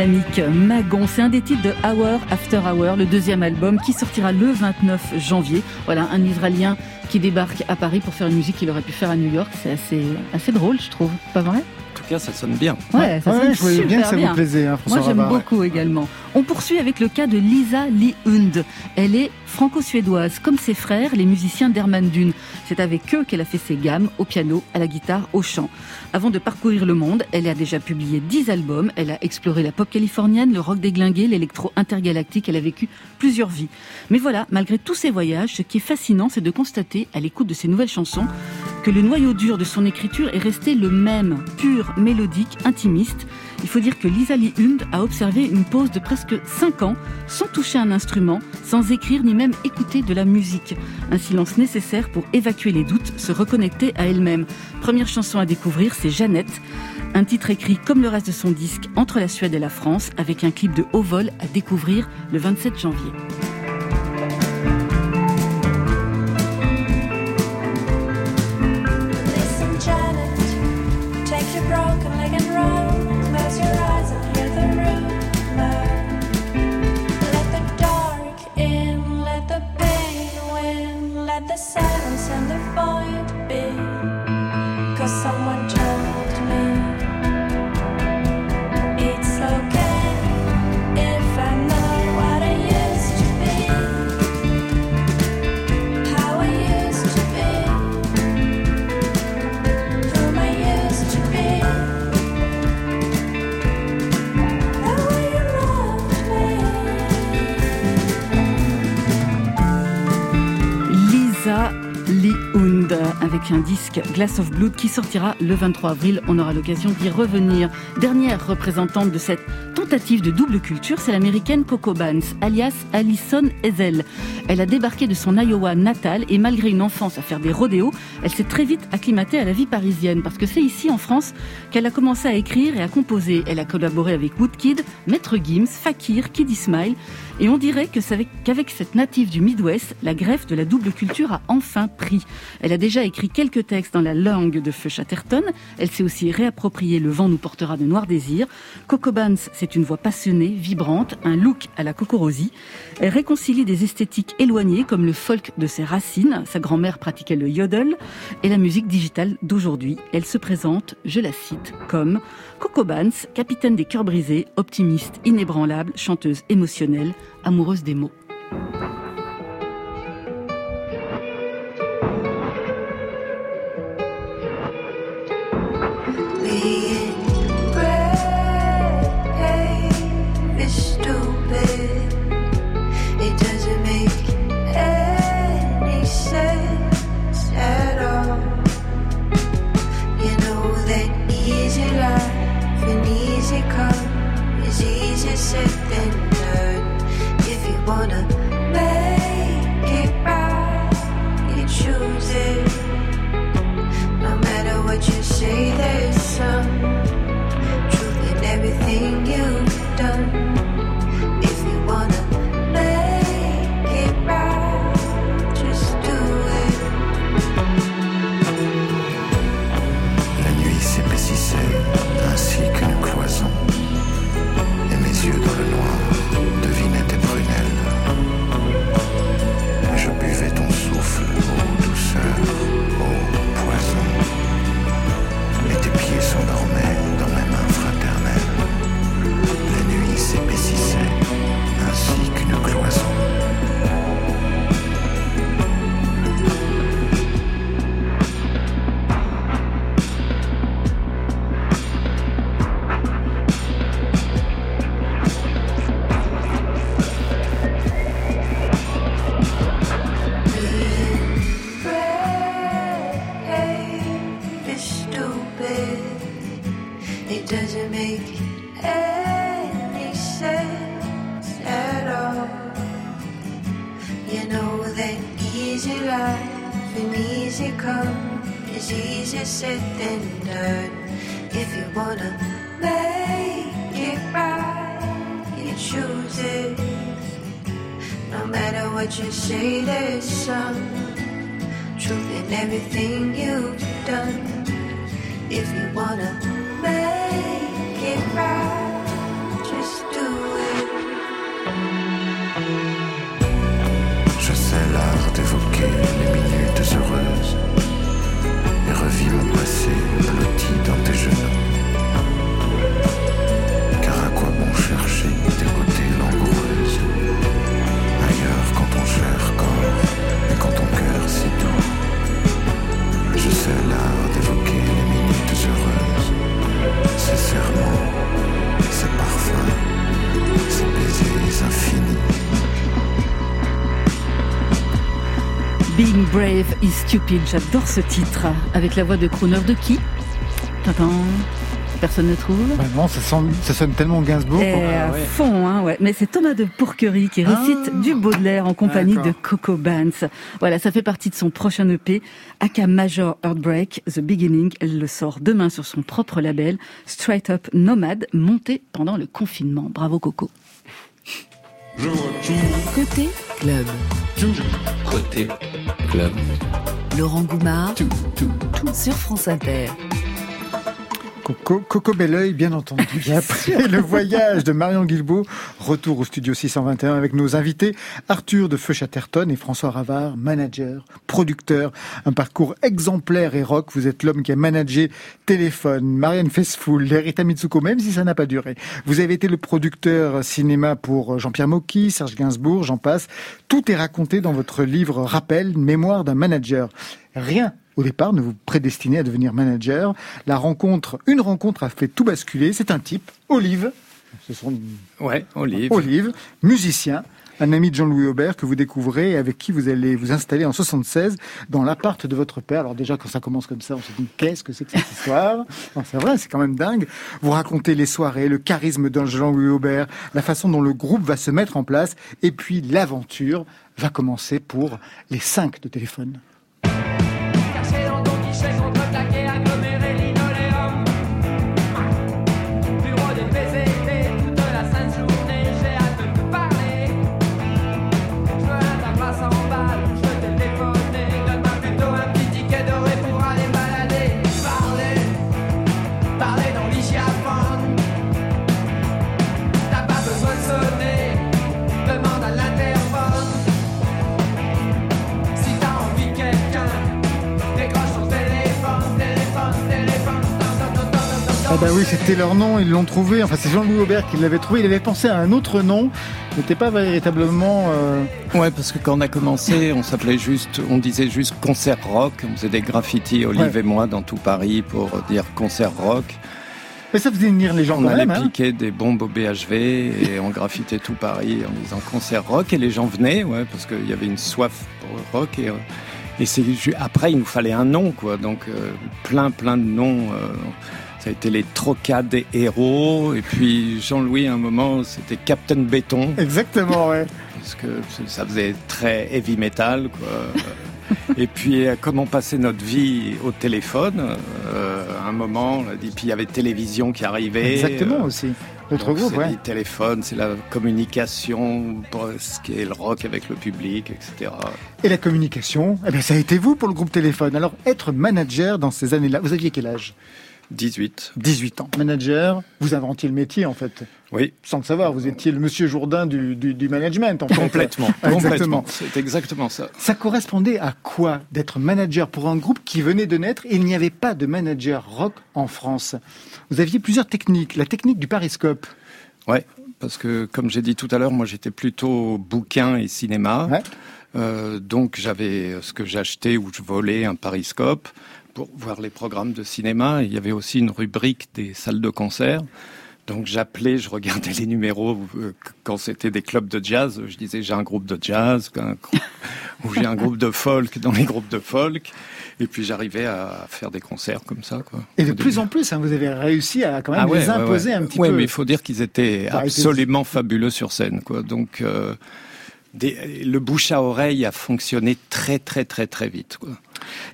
Aérodynamique Magon, c'est un des titres de Hour After Hour, le deuxième album qui sortira le 29 janvier. Voilà, un Israélien qui débarque à Paris pour faire une musique qu'il aurait pu faire à New York. C'est assez, assez drôle, je trouve. Pas vrai? En tout cas, ça sonne bien. Ouais, ça je voyais bien que ça vous plaisait, hein, Moi, j'aime beaucoup également. On poursuit avec le cas de Lisa Lee Hund. Elle est franco-suédoise, comme ses frères, les musiciens d'Herman Dune. C'est avec eux qu'elle a fait ses gammes, au piano, à la guitare, au chant. Avant de parcourir le monde, elle a déjà publié 10 albums, elle a exploré la pop californienne, le rock déglingué, l'électro intergalactique, elle a vécu plusieurs vies. Mais voilà, malgré tous ces voyages, ce qui est fascinant, c'est de constater, à l'écoute de ces nouvelles chansons, que le noyau dur de son écriture est resté le même, pur, mélodique, intimiste. Il faut dire que Lisa Lee Hund a observé une pause de presque 5 ans sans toucher un instrument, sans écrire ni même écouter de la musique. Un silence nécessaire pour évacuer les doutes, se reconnecter à elle-même. Première chanson à découvrir, c'est Jeannette. Un titre écrit comme le reste de son disque entre la Suède et la France, avec un clip de haut vol à découvrir le 27 janvier. broken leg and run, close your eyes. Un disque Glass of Blood qui sortira le 23 avril. On aura l'occasion d'y revenir. Dernière représentante de cette tentative de double culture, c'est l'américaine Coco Banks, alias Alison Ezel. Elle a débarqué de son Iowa natal et malgré une enfance à faire des rodéos, elle s'est très vite acclimatée à la vie parisienne parce que c'est ici en France qu'elle a commencé à écrire et à composer. Elle a collaboré avec Woodkid, Maître Gims, Fakir, Kid Smile et on dirait que qu'avec cette native du Midwest, la greffe de la double culture a enfin pris. Elle a déjà écrit quelques textes dans la langue de Feu Chatterton. Elle s'est aussi réapproprié Le vent nous portera de noirs désirs. Coco Banks, c'est une voix passionnée, vibrante, un look à la Cocorosie. Elle réconcilie des esthétiques éloignées comme le folk de ses racines. Sa grand-mère pratiquait le yodel et la musique digitale d'aujourd'hui. Elle se présente, je la cite, comme Coco Banks, capitaine des cœurs brisés, optimiste, inébranlable, chanteuse émotionnelle, amoureuse des mots. border If you wanna make it right, you choose it. No matter what you say, there's some truth in everything you've done. If you wanna make it right, just do it. Je sais l'art d'évoquer les minutes heureuses revis mon passé blotti dans tes genoux. Car à quoi bon chercher tes beautés langoureuses? Ailleurs quand ton cher corps et quand ton cœur si doux Je sais l'art d'évoquer les minutes heureuses, ces serments, Being Brave is Stupid, j'adore ce titre. Avec la voix de crooner de qui Tintin. Personne ne trouve Bah non, ça, sonne- ça sonne tellement Gainsbourg. Et quoi. à fond, hein, ouais. Mais c'est Thomas de Pourquerie qui récite du Baudelaire en compagnie de. Coco Banks. Voilà, ça fait partie de son prochain EP, Aka Major Heartbreak, The Beginning. Elle le sort demain sur son propre label, Straight Up Nomad, monté pendant le confinement. Bravo Coco. Côté club. Côté club. Laurent Goumard. Sur France Inter. Coco, Coco Belleuil, bien entendu. Et après le voyage de Marion Guilbault, retour au studio 621 avec nos invités Arthur de Feu Chatterton et François Ravard, manager, producteur, un parcours exemplaire et rock. Vous êtes l'homme qui a managé Téléphone, Marianne Faithfull, Lerita Mitsuko, même si ça n'a pas duré. Vous avez été le producteur cinéma pour Jean-Pierre Mocky, Serge Gainsbourg, j'en passe. Tout est raconté dans votre livre Rappel, Mémoire d'un manager. Rien au départ ne vous prédestinez à devenir manager. La rencontre, une rencontre a fait tout basculer. C'est un type, Olive. Ce sont Ouais, Olive. Olive, musicien, un ami de Jean-Louis Aubert que vous découvrez et avec qui vous allez vous installer en 76 dans l'appart de votre père. Alors déjà, quand ça commence comme ça, on se dit qu'est-ce que c'est que cette histoire? Non, C'est vrai, c'est quand même dingue. Vous racontez les soirées, le charisme de Jean-Louis Aubert, la façon dont le groupe va se mettre en place et puis l'aventure va commencer pour les cinq de téléphone. Bah oui, c'était leur nom, ils l'ont trouvé. Enfin, c'est Jean-Louis Aubert qui l'avait trouvé. Il avait pensé à un autre nom. N'était pas véritablement. euh, Ouais, parce que quand on a commencé, on s'appelait juste, on disait juste concert rock. On faisait des graffitis, Olive Ouais. et moi, dans tout Paris pour dire concert rock. Mais ça faisait venir les gens On quand allait même. hein. piquer des bombes au BHV et on graffitait tout Paris en disant concert rock et les gens venaient, ouais, parce qu'il y avait une soif pour rock et, euh, et c'est après il nous fallait un nom, quoi. Donc euh, plein plein de noms. euh, ça a été les trocas des héros et puis Jean-Louis à un moment c'était Captain Béton. Exactement, ouais. Parce que ça faisait très heavy metal, quoi. Et puis, euh, comme on passait notre vie au téléphone, euh, à un moment, on a dit, puis il y avait télévision qui arrivait. Exactement euh, aussi. Donc, groupe, c'est ouais. les téléphones, c'est la communication, ce qui est le rock avec le public, etc. Et la communication, eh bien, ça a été vous pour le groupe Téléphone. Alors, être manager dans ces années-là, vous aviez quel âge? 18. 18 ans. Manager, vous inventiez le métier en fait. Oui. Sans le savoir, vous étiez le monsieur Jourdain du, du, du management en fait. Complètement. C'est exactement ça. Ça correspondait à quoi d'être manager pour un groupe qui venait de naître Il n'y avait pas de manager rock en France? Vous aviez plusieurs techniques. La technique du pariscope. Ouais, parce que comme j'ai dit tout à l'heure, moi j'étais plutôt bouquin et cinéma. Euh, donc j'avais ce que j'achetais ou je volais un pariscope pour voir les programmes de cinéma. Il y avait aussi une rubrique des salles de concert. Donc j'appelais, je regardais les numéros euh, quand c'était des clubs de jazz. Je disais j'ai un groupe de jazz, un ou j'ai un groupe de folk dans les groupes de folk. Et puis j'arrivais à faire des concerts comme ça. Quoi. Et de plus en plus, hein, vous avez réussi à quand même Ah ouais, les imposer ouais. un petit peu. mais il faut dire qu'ils étaient absolument fabuleux sur scène, quoi. Donc, euh, des- le bouche à oreille a fonctionné très, très, très, très vite, quoi.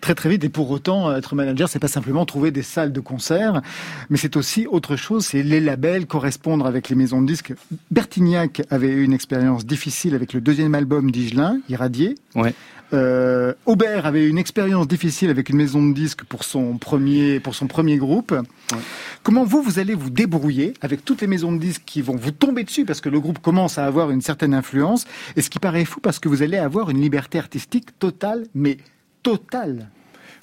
Très très vite. Et pour autant, être manager, c'est pas simplement trouver des salles de concert, mais c'est aussi autre chose. C'est les labels, correspondre avec les maisons de disques. Bertignac avait eu une expérience difficile avec le deuxième album d'Igelin, Irradié. Ouais. Euh, Aubert avait eu une expérience difficile avec une maison de disques pour son premier, pour son premier groupe. Comment vous, vous allez vous débrouiller avec toutes les maisons de disques qui vont vous tomber dessus parce que le groupe commence à avoir une certaine influence? Et ce qui paraît fou parce que vous allez avoir une liberté artistique totale, mais totale.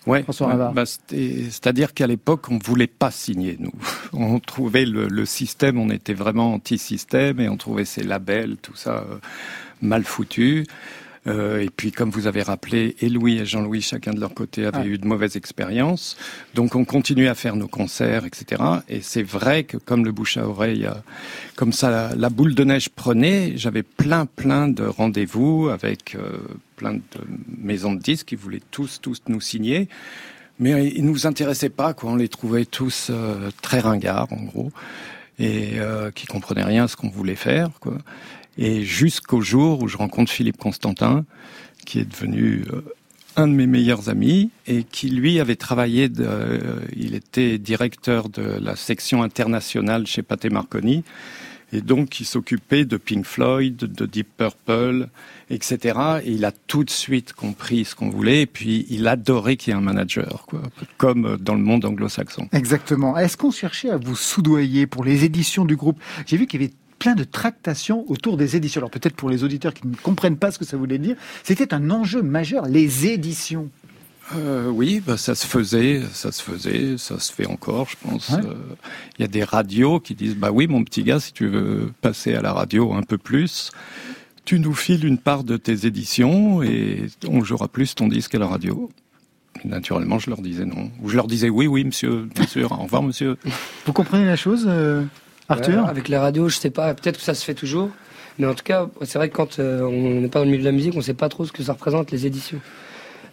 Ouais, bah, c'est-à-dire qu'à l'époque, on voulait pas signer, nous. On trouvait le, le système, on était vraiment anti-système et on trouvait ces labels, tout ça, euh, mal foutu. Euh, et puis, comme vous avez rappelé, et Louis et Jean-Louis, chacun de leur côté, avaient Ah. eu de mauvaises expériences. Donc, on continuait à faire nos concerts, etc. Et c'est vrai que comme le bouche à oreille, euh, comme ça, la, la boule de neige prenait, j'avais plein, plein de rendez-vous avec euh, plein de maisons de disques qui voulaient tous, tous nous signer. Mais ils nous intéressaient pas, quoi. On les trouvait tous euh, très ringards, en gros, et euh, qui comprenaient rien à ce qu'on voulait faire, quoi. Et jusqu'au jour où je rencontre Philippe Constantin, qui est devenu euh, un de mes meilleurs amis et qui lui avait travaillé, euh, il était directeur de la section internationale chez Pathé Marconi et donc il s'occupait de Pink Floyd, de Deep Purple, etc. Et il a tout de suite compris ce qu'on voulait et puis il adorait qu'il y ait un manager, quoi, comme dans le monde anglo-saxon. Exactement. Est-ce qu'on cherchait à vous soudoyer pour les éditions du groupe? J'ai vu qu'il y avait plein de tractations autour des éditions. Alors peut-être pour les auditeurs qui ne comprennent pas ce que ça voulait dire, c'était un enjeu majeur, les éditions. Euh, oui, bah, ça se faisait, ça se faisait, ça se fait encore, je pense. Ouais. Euh, Il y a des radios qui disent, bah oui, mon petit gars, si tu veux passer à la radio un peu plus, tu nous files une part de tes éditions et on jouera plus ton disque à la radio. Naturellement, je leur disais non. Ou je leur disais oui, oui, monsieur, bien sûr, au revoir, monsieur. Vous comprenez la chose, euh, Arthur? Ouais, Avec la radio, je sais pas, peut-être que ça se fait toujours. Mais en tout cas, c'est vrai que quand euh, on n'est pas dans le milieu de la musique, on sait pas trop ce que ça représente, les éditions.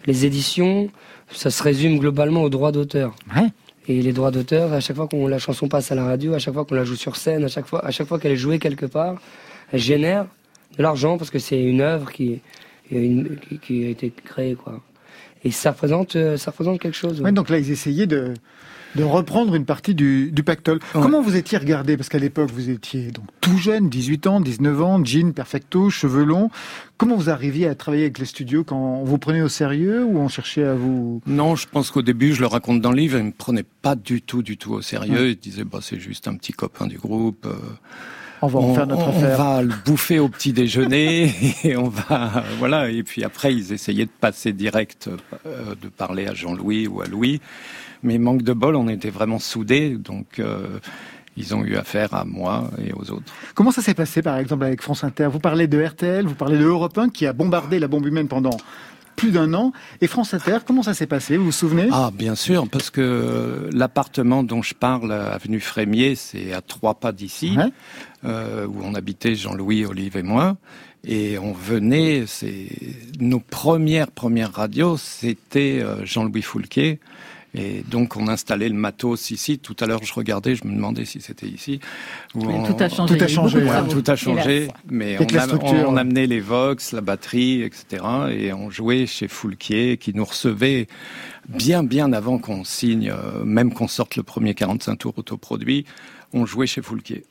Les éditions, ça se résume globalement aux droits d'auteur. Et les droits d'auteur, à chaque fois qu'on la chanson passe à la radio, à chaque fois qu'on la joue sur scène, à chaque fois, à chaque fois qu'elle est jouée quelque part, elle génère de l'argent parce que c'est une œuvre qui, une- qui, qui a été créée, quoi. Et ça représente, euh, ça représente quelque chose. ouais. Ouais, donc là, ils essayaient de, de reprendre une partie du, du pactole. Comment vous étiez regardé? Parce qu'à l'époque, vous étiez donc tout jeune, 18 ans, 19 ans, jean, perfecto, cheveux longs. Comment vous arriviez à travailler avec les studios quand on vous prenait au sérieux ou on cherchait à vous... Non, je pense qu'au début, je le raconte dans le livre, ils me prenaient pas du tout, du tout au sérieux. Ils disaient, bah, c'est juste un petit copain du groupe. euh, On va en faire notre on affaire. va le bouffer au petit déjeuner et on va, voilà. Et puis après, ils essayaient de passer direct, euh, de parler à Jean-Louis ou à Louis. Mais manque de bol, on était vraiment soudés, donc euh, ils ont eu affaire à moi et aux autres. Comment ça s'est passé, par exemple, avec France Inter? Vous parlez de RTL, vous parlez de Europe 1 qui a bombardé la bombe humaine pendant plus d'un an. Et France Inter, comment ça s'est passé? Vous vous souvenez? Ah, bien sûr, parce que l'appartement dont je parle, avenue Frémier, c'est à trois pas d'ici, euh, où on habitait Jean-Louis, Olive et moi. Et on venait, c'est nos premières premières radios, c'était euh, Jean-Louis Foulquier. Et donc on installait le matos ici. Tout à l'heure, je regardais, je me demandais si c'était ici. Où Mais on- tout a changé, Tout a changé, Ouais, travaux. tout a changé. Mais a- on amenait les Vox, la batterie, etc. Et on jouait chez Foulquier, qui nous recevait bien, bien avant qu'on signe, euh, même qu'on sorte le premier 45 tours autoproduit. On jouait chez Foulquier.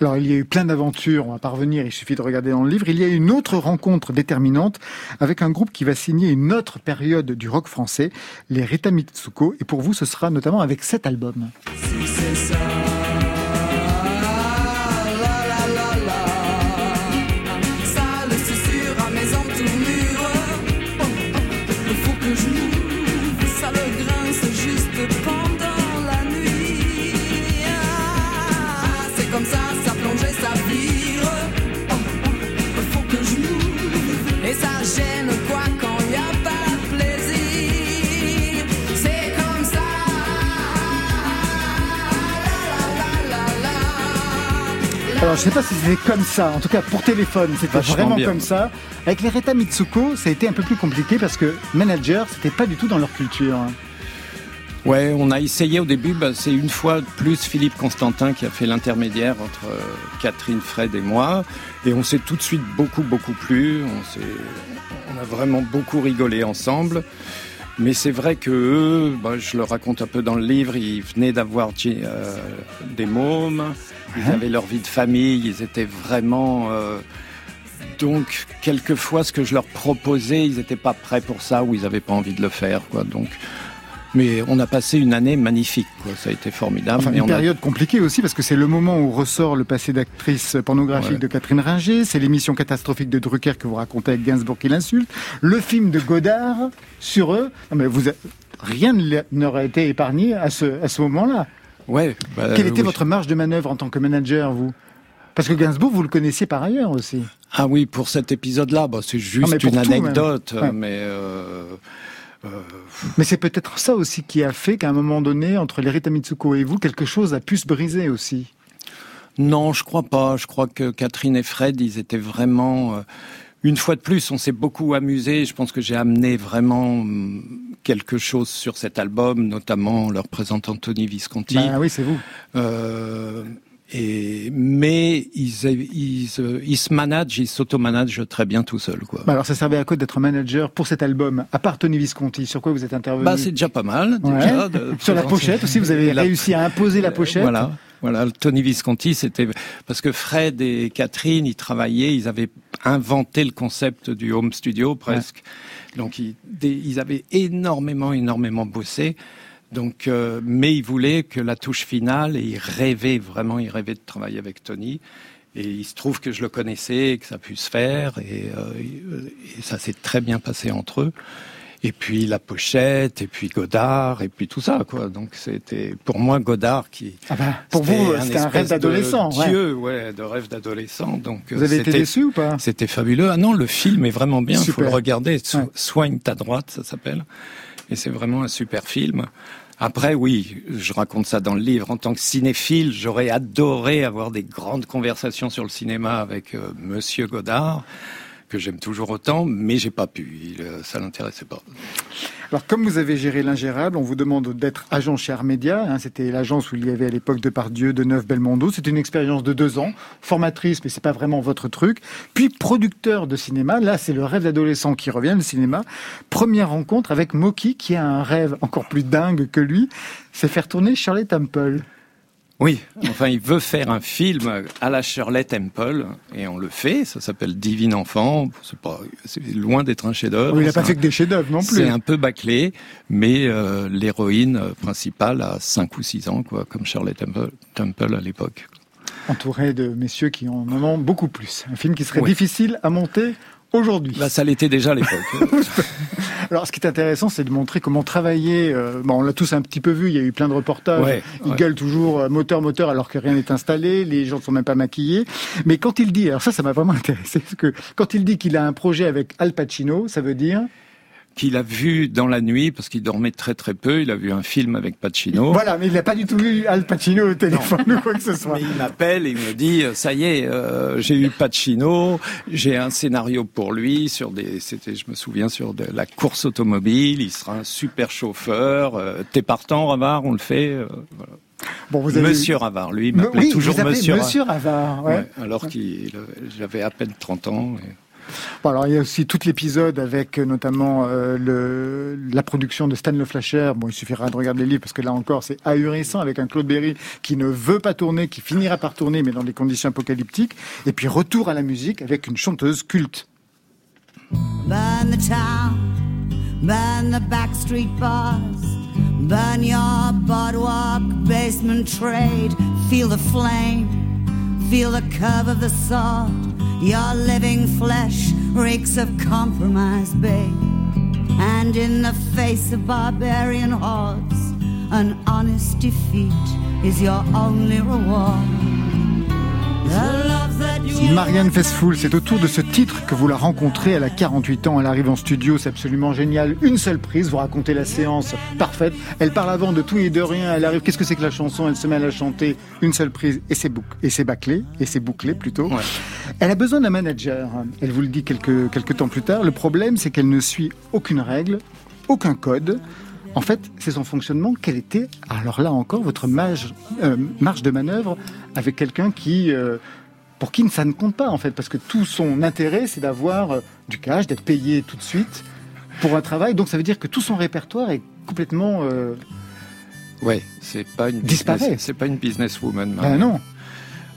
Alors il y a eu plein d'aventures, on va pas revenir, il suffit de regarder dans le livre. Il y a eu une autre rencontre déterminante avec un groupe qui va signer une autre période du rock français, les Rita Mitsuko. Et pour vous, ce sera notamment avec cet album. Je sais pas si c'était comme ça, en tout cas pour téléphone, c'était vraiment bien. comme ça. Avec les Rita Mitsuko, ça a été un peu plus compliqué parce que manager, c'était pas du tout dans leur culture. Ouais, on a essayé au début, bah, c'est une fois de plus Philippe Constantin qui a fait l'intermédiaire entre euh, Catherine, Fred et moi. Et on s'est tout de suite beaucoup, beaucoup plu. On a vraiment beaucoup rigolé ensemble. Mais c'est vrai que eux, bah, je le raconte un peu dans le livre, ils venaient d'avoir euh, des mômes, ils Ouais. avaient leur vie de famille, ils étaient vraiment... euh, donc, quelquefois, ce que je leur proposais, ils n'étaient pas prêts pour ça ou ils n'avaient pas envie de le faire. Quoi. Donc, mais on a passé une année magnifique. Quoi. Ça a été formidable. Enfin, Et une on a- période compliquée aussi parce que c'est le moment où ressort le passé d'actrice pornographique Ouais. de Catherine Ringer, c'est l'émission catastrophique de Drucker que vous racontez avec Gainsbourg qui l'insulte, le film de Godard sur eux. Non, mais vous, a- rien n'aurait été épargné à ce, à ce moment-là. Ouais, bah, Quelle était oui. votre marge de manœuvre en tant que manager, vous? Parce que Gainsbourg, vous le connaissiez par ailleurs aussi. Ah oui, pour cet épisode-là, bah, c'est juste une anecdote. Ouais. Mais euh, euh, Mais c'est peut-être ça aussi qui a fait qu'à un moment donné, entre les Rita Mitsuko et vous, quelque chose a pu se briser aussi. Non, je crois pas. Je crois que Catherine et Fred, ils étaient vraiment. euh, une fois de plus, on s'est beaucoup amusé. Je pense que j'ai amené vraiment hum, quelque chose sur cet album, notamment en leur présentant Tony Visconti. Bah oui, c'est vous. Euh, et mais ils, ils, euh, ils se managent, ils s'auto-managent très bien tout seuls, quoi. Bah alors ça servait à quoi d'être manager pour cet album À part Tony Visconti, sur quoi vous êtes intervenu? Bah, c'est déjà pas mal. Déjà, Ouais. de Sur la pochette aussi, vous avez La- réussi à imposer la pochette. Voilà. Voilà, Tony Visconti, c'était parce que Fred et Catherine, ils travaillaient, ils avaient inventé le concept du home studio presque. Donc ils, des- ils avaient énormément, énormément bossé. Donc, euh, mais ils voulaient que la touche finale, et ils rêvaient vraiment, ils rêvaient de travailler avec Tony. Et il se trouve que je le connaissais, et que ça puisse faire, et, euh, et ça s'est très bien passé entre eux. Et puis la pochette, et puis Godard, et puis tout ça, quoi. Donc c'était pour moi Godard qui. Ah bah, pour vous, c'était un rêve d'adolescent. ouais. Dieu, ouais, de rêve d'adolescent. Donc Vous euh, avez été déçu ou pas? C'était fabuleux. Ah non, le film est vraiment bien. Il faut le regarder. So- Ouais. Soigne ta droite, ça s'appelle. Et c'est vraiment un super film. Après, oui, je raconte ça dans le livre. En tant que cinéphile, j'aurais adoré avoir des grandes conversations sur le cinéma avec euh, Monsieur Godard, que j'aime toujours autant, mais j'ai pas pu. Il, euh, ça l'intéressait pas. Alors, comme vous avez géré l'ingérable, on vous demande d'être agent chez Armédia. hein, C'était l'agence où il y avait à l'époque de Pardieu, de Neuf, Belmondo. C'était une expérience de deux ans, formatrice, mais c'est pas vraiment votre truc. Puis producteur de cinéma. Là, c'est le rêve d'adolescent qui revient, le cinéma. Première rencontre avec Moki, qui a un rêve encore plus dingue que lui, c'est faire tourner Shirley Temple. Oui, enfin, il veut faire un film à la Shirley Temple, et on le fait. Ça s'appelle Divine Enfant. C'est pas, c'est loin d'être un chef-d'œuvre. Oui, il n'a pas fait que des chefs-d'œuvre non plus. C'est un peu bâclé, mais euh, l'héroïne principale a 5 ou 6 ans, quoi, comme Shirley Temple, Temple à l'époque. Entouré de messieurs qui en ont beaucoup plus. Un film qui serait Oui. difficile à monter aujourd'hui. Bah, ça l'était déjà à l'époque. Alors, ce qui est intéressant, c'est de montrer comment travailler. euh, bon, on l'a tous un petit peu vu. Il y a eu plein de reportages. Ouais, il ouais. gueule toujours euh, moteur, moteur, alors que rien n'est installé. Les gens ne sont même pas maquillés. Mais quand il dit, alors ça, ça m'a vraiment intéressé, parce que quand il dit qu'il a un projet avec Al Pacino, ça veut dire Qu'il a vu dans la nuit, parce qu'il dormait très très peu, il a vu un film avec Pacino. voilà, mais il n'a pas du tout vu Al Pacino au téléphone ou quoi que ce soit. Mais il m'appelle et il me dit euh, ça y est, euh, j'ai eu Pacino, j'ai un scénario pour lui sur des, c'était, je me souviens sur de la course automobile. Il sera un super chauffeur. euh, T'es partant, Ravard, on le fait. euh, voilà. Bon, vous avez Monsieur Ravard, lui, il m'appelait oui, toujours vous Monsieur. Monsieur Ravard. ouais. Ouais, alors qu'il, j'avais à peine 30 ans. et- Alors il y a aussi tout l'épisode avec euh, notamment euh, la production de Stan Le Flasher. Il suffira de regarder les livres parce que là encore c'est ahurissant avec un Claude Berry qui ne veut pas tourner, qui finira par tourner mais dans des conditions apocalyptiques. Et puis retour à la musique avec une chanteuse culte. Feel the flame, feel the curve of the. Your living flesh reeks of compromise, babe. And in the face of barbarian hordes, an honest defeat is your only reward. The Marianne Faithfull, c'est autour de ce titre que vous la rencontrez. Elle a 48 ans, elle arrive en studio, c'est absolument génial. Une seule prise, vous racontez la séance parfaite. Elle parle avant de tout et de rien. Elle arrive, qu'est-ce que c'est que la chanson? Elle se met à la chanter. Une seule prise et c'est bouc et c'est bâclé et c'est bouclé plutôt. Elle a besoin d'un manager. Elle vous le dit quelques quelques temps plus tard. Le problème, c'est qu'elle ne suit aucune règle, aucun code. En fait, c'est son fonctionnement. Quelle était, alors là encore, votre marge, euh, marge de manœuvre avec quelqu'un qui, euh, pour qui ça ne compte pas en fait, parce que tout son intérêt, c'est d'avoir euh, du cash, d'être payé tout de suite pour un travail. Donc ça veut dire que tout son répertoire est complètement euh, Ouais, c'est pas une Disparaît. business- C'est pas une businesswoman. Ben non.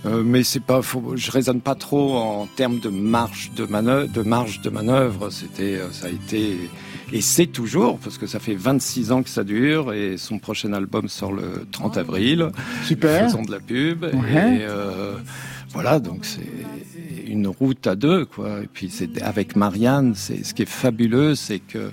Euh, mais c'est pas, faut, je raisonne pas trop en termes de marge de manœuvre. De marge de manœuvre, c'était, euh, ça a été et c'est toujours parce que ça fait 26 ans que ça dure et son prochain album sort le 30 avril. Super. Faisons de la pub Ouais. et euh, voilà donc c'est une route à deux quoi. Et puis c'est avec Marianne, c'est ce qui est fabuleux, c'est que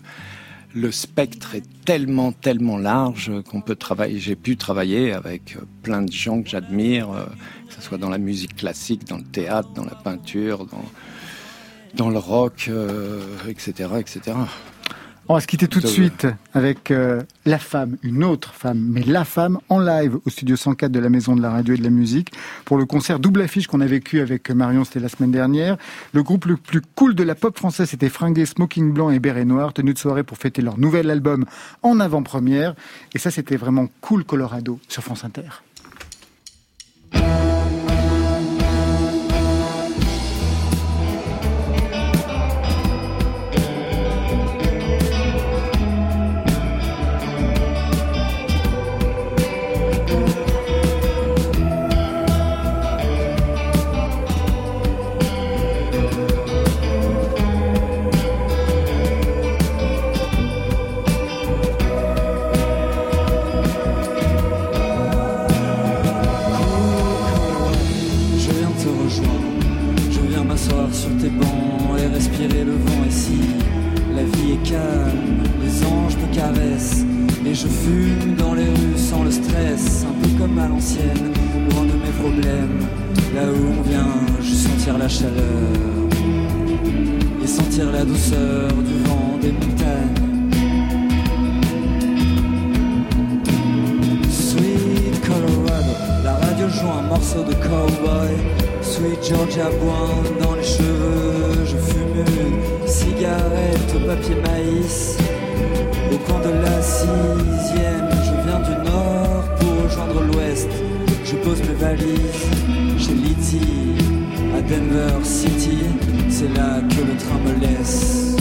le spectre est tellement, tellement large qu'on peut travailler. J'ai pu travailler avec euh, plein de gens que j'admire, euh, que ce soit dans la musique classique, dans le théâtre, dans la peinture, dans, le rock, euh, etc., etc. On va se quitter tout de suite avec euh, la femme, une autre femme, mais la femme en live au studio 104 de la Maison de la Radio et de la Musique pour le concert double affiche qu'on a vécu avec Marion, c'était la semaine dernière. Le groupe le plus cool de la pop française, c'était Fringué, Smoking Blanc et Béret Noir, tenue de soirée pour fêter leur nouvel album en avant-première. Et ça, c'était vraiment cool Colorado sur France Inter. Là où on vient, je sentir la chaleur et sentir la douceur du vent des montagnes. Sweet Colorado, la radio joue un morceau de cowboy. Sweet Georgia Boin dans les cheveux, je fume une cigarette au papier maïs. Au coin de la sixième, je viens du nord pour rejoindre l'ouest. Je pose mes valises chez Litty à Denver City. C'est là que le train me laisse.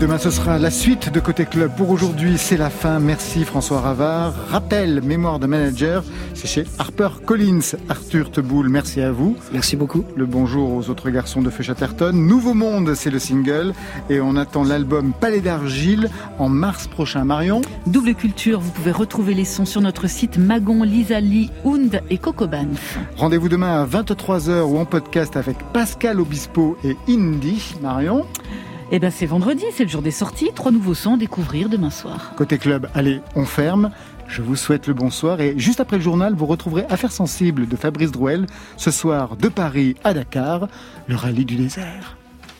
Demain, ce sera la suite de Côté Club. Pour aujourd'hui, c'est la fin. Merci François Ravard. Rappel, mémoire de manager, c'est chez Harper Collins. Arthur Teboul, merci à vous. Merci beaucoup. Le bonjour aux autres garçons de Feu Chatterton. Nouveau Monde, c'est le single. Et on attend l'album Palais d'Argile en mars prochain. Marion Double culture, vous pouvez retrouver les sons sur notre site Magon, Lisali, Hound et Cocoban. Rendez-vous demain à 23h ou en podcast avec Pascal Obispo et Indy. Marion Eh ben c'est vendredi, c'est le jour des sorties. Trois nouveaux sons à découvrir demain soir. Côté club, allez, on ferme. Je vous souhaite le bonsoir et juste après le journal, vous retrouverez Affaires sensibles de Fabrice Drouel. Ce soir, de Paris à Dakar, le rallye du désert.